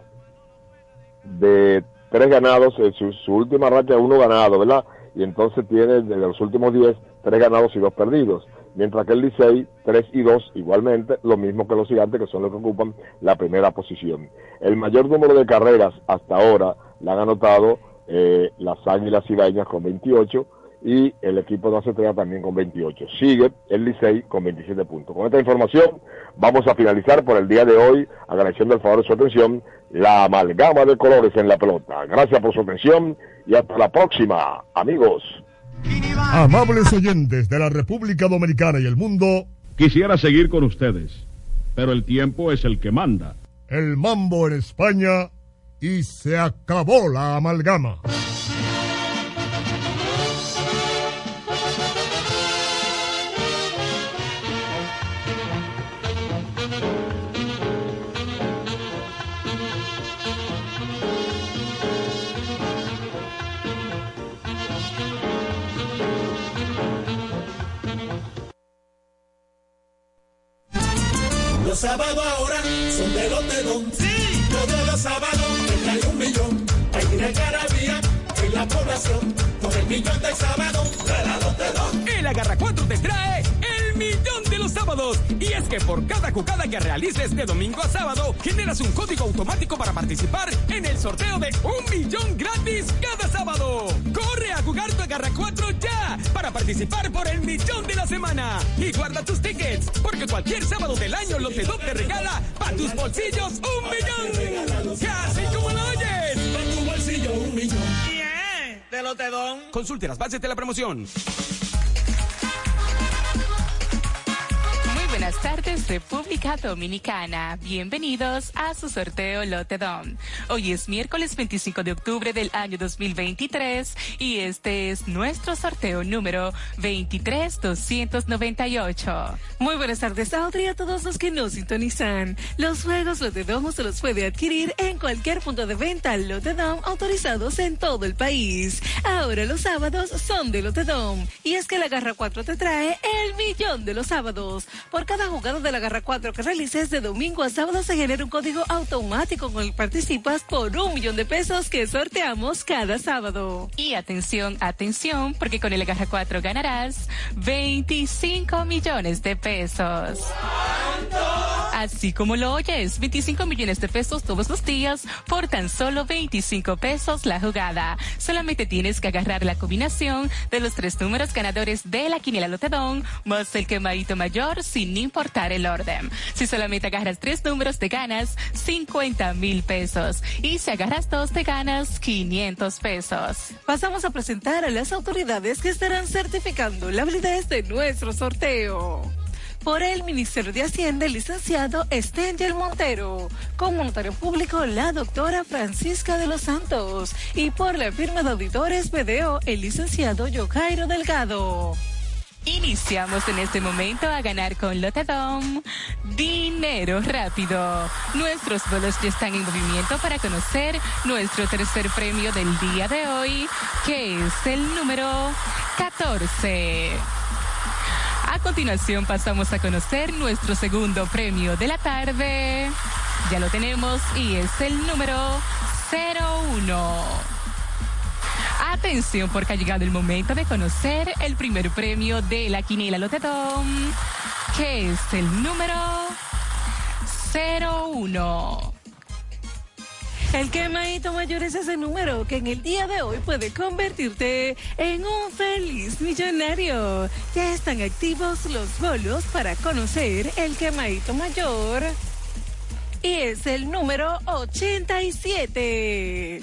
de tres ganados, en su, su última racha uno ganado, ¿verdad? Y entonces tiene de los últimos diez, tres ganados y dos perdidos mientras que el Licey 3 y 2 igualmente, lo mismo que los gigantes que son los que ocupan la primera posición. El mayor número de carreras hasta ahora la han anotado eh, las Águilas Ibañas con 28 y el equipo de Estrellas también con 28. Sigue el Licey con 27 puntos. Con esta información vamos a finalizar por el día de hoy, agradeciendo el favor de su atención, la amalgama de colores en la pelota. Gracias por su atención y hasta la próxima, amigos. Amables oyentes de la República Dominicana y el mundo, quisiera seguir con ustedes, pero el tiempo es el que manda. El mambo en España y se acabó la amalgama. Que por cada jugada que realices de domingo a sábado, generas un código automático para participar en el sorteo de un millón gratis cada sábado. Corre a jugar tu Agarra 4 ya para participar por el millón de la semana. Y guarda tus tickets, porque cualquier sábado del año Lotedom te regala para tus bolsillos un millón. Casi como lo oyes. Para tu bolsillo un millón. Bien, de Lotedom. Consulte las bases de la promoción. Buenas tardes, República Dominicana. Bienvenidos a su sorteo Lotedom. Hoy es miércoles 25 de octubre del año 2023 y este es nuestro sorteo número 23298. Muy buenas tardes, Audrey, a todos los que nos sintonizan. Los juegos Lotedom se los puede adquirir en cualquier punto de venta Lotedom autorizados en todo el país. Ahora los sábados son de Lotedom. Y es que la Garra 4 te trae el millón de los sábados. Por cada jugada de la Garra 4 que realices de domingo a sábado se genera un código automático con el que participas por un millón de pesos que sorteamos cada sábado. Y atención, atención, porque con el Garra 4 ganarás 25 millones de pesos. Así como lo oyes, 25 millones de pesos todos los días por tan solo 25 pesos la jugada. Solamente tienes que agarrar la combinación de los tres números ganadores de la quiniela Lotedón más el quemadito mayor sin importar el orden. Si solamente agarras tres números te ganas 50 mil pesos y si agarras dos te ganas 500 pesos. Pasamos a presentar a las autoridades que estarán certificando la validez de nuestro sorteo por el Ministerio de Hacienda, el licenciado Estengel Montero, como notario público, la doctora Francisca de los Santos, y por la firma de auditores BDO, el licenciado Yojairo Delgado. Iniciamos en este momento a ganar con Lotedom dinero rápido. Nuestros bolos ya están en movimiento para conocer nuestro tercer premio del día de hoy, que es el número 14. A continuación pasamos a conocer nuestro segundo premio de la tarde. Ya lo tenemos y es el número 01. Atención porque ha llegado el momento de conocer el primer premio de la quiniela Lotedom, que es el número 01. El quemadito mayor es ese número que en el día de hoy puede convertirte en un feliz millonario. Ya están activos los bolos para conocer el quemadito mayor. Y es el número 87.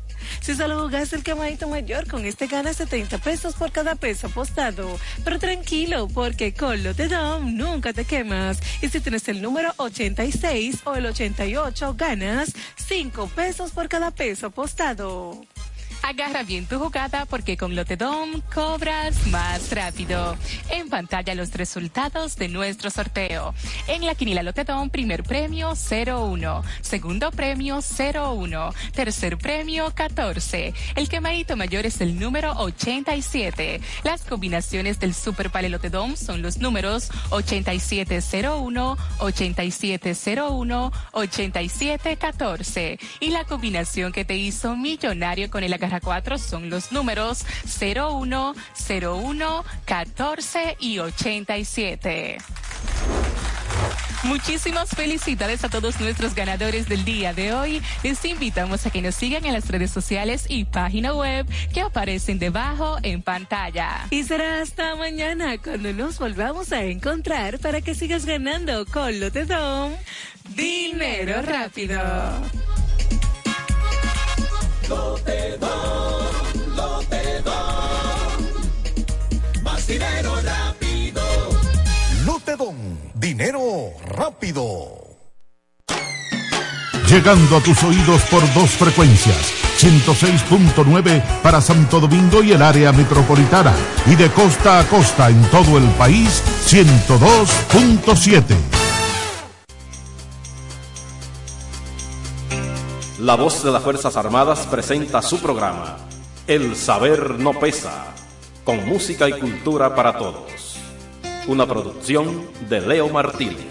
Si solo jugaste el quemadito mayor, con este ganas 70 pesos por cada peso apostado. Pero tranquilo, porque con Lotedom nunca te quemas. Y si tienes el número 86 o el 88, ganas 5 pesos por cada peso apostado. Agarra bien tu jugada porque con Lotedom cobras más rápido. En pantalla los resultados de nuestro sorteo. En la quinila Lotedom, primer premio 01, segundo premio 01, tercer premio 14. El quemadito mayor es el número 87. Las combinaciones del Super Pale Lotedom son los números 8701, 8701, 8714. Y la combinación que te hizo millonario con el agarra 4 son los números 01, 01, 14 y 87. Muchísimas felicidades a todos nuestros ganadores del día de hoy. Les invitamos a que nos sigan en las redes sociales y página web que aparecen debajo en pantalla. Y será hasta mañana cuando nos volvamos a encontrar para que sigas ganando con Lotedom. Dinero rápido. Lotedom, Lotedom. Más dinero rápido. Lotedom, dinero rápido. llegando a tus oídos por dos frecuencias, 106.9 para Santo Domingo y el área metropolitana, y de costa a costa en todo el país, 102.7. La voz de las Fuerzas Armadas presenta su programa, El Saber No Pesa, con música y cultura para todos. Una producción de Leo Martínez.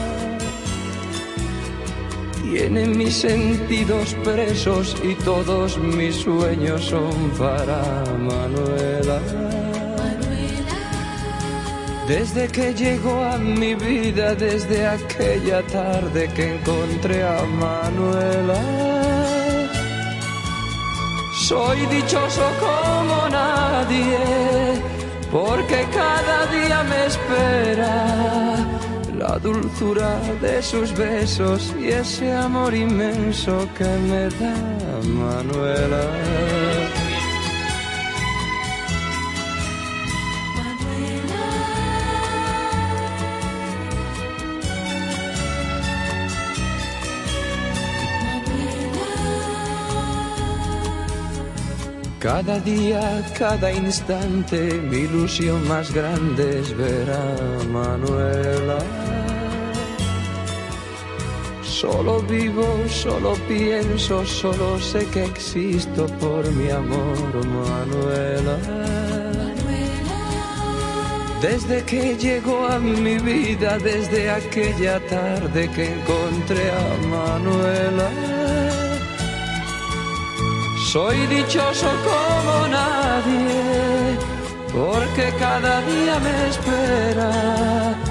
Tienen mis sentidos presos y todos mis sueños son para Manuela. Desde que llegó a mi vida, desde aquella tarde que encontré a Manuela, soy dichoso como nadie, porque cada día me espera la dulzura de sus besos y ese amor inmenso que me da Manuela. Cada día, cada instante, mi ilusión más grande es ver a Manuela. Solo vivo, solo pienso, solo sé que existo por mi amor, Manuela. Desde que llegó a mi vida, desde aquella tarde que encontré a Manuela. Soy dichoso como nadie, porque cada día me espera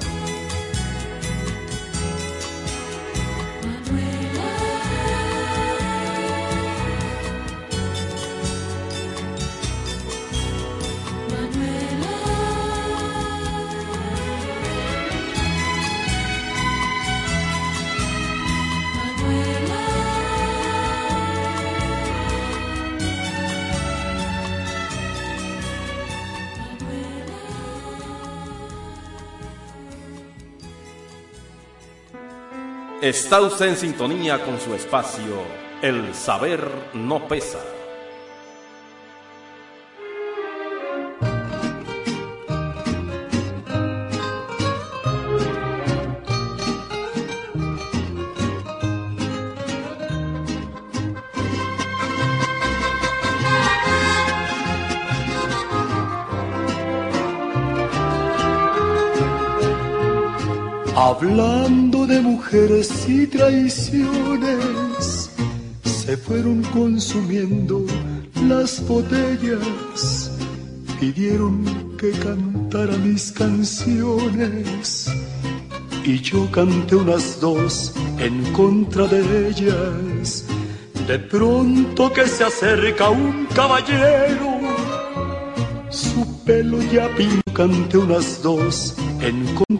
Está usted en sintonía con su espacio El Saber No Pesa. Mujeres y traiciones, se fueron consumiendo las botellas, pidieron que cantara mis canciones y yo canté unas dos en contra de ellas. De pronto que se acerca un caballero, su pelo ya pintó, canté unas dos en contra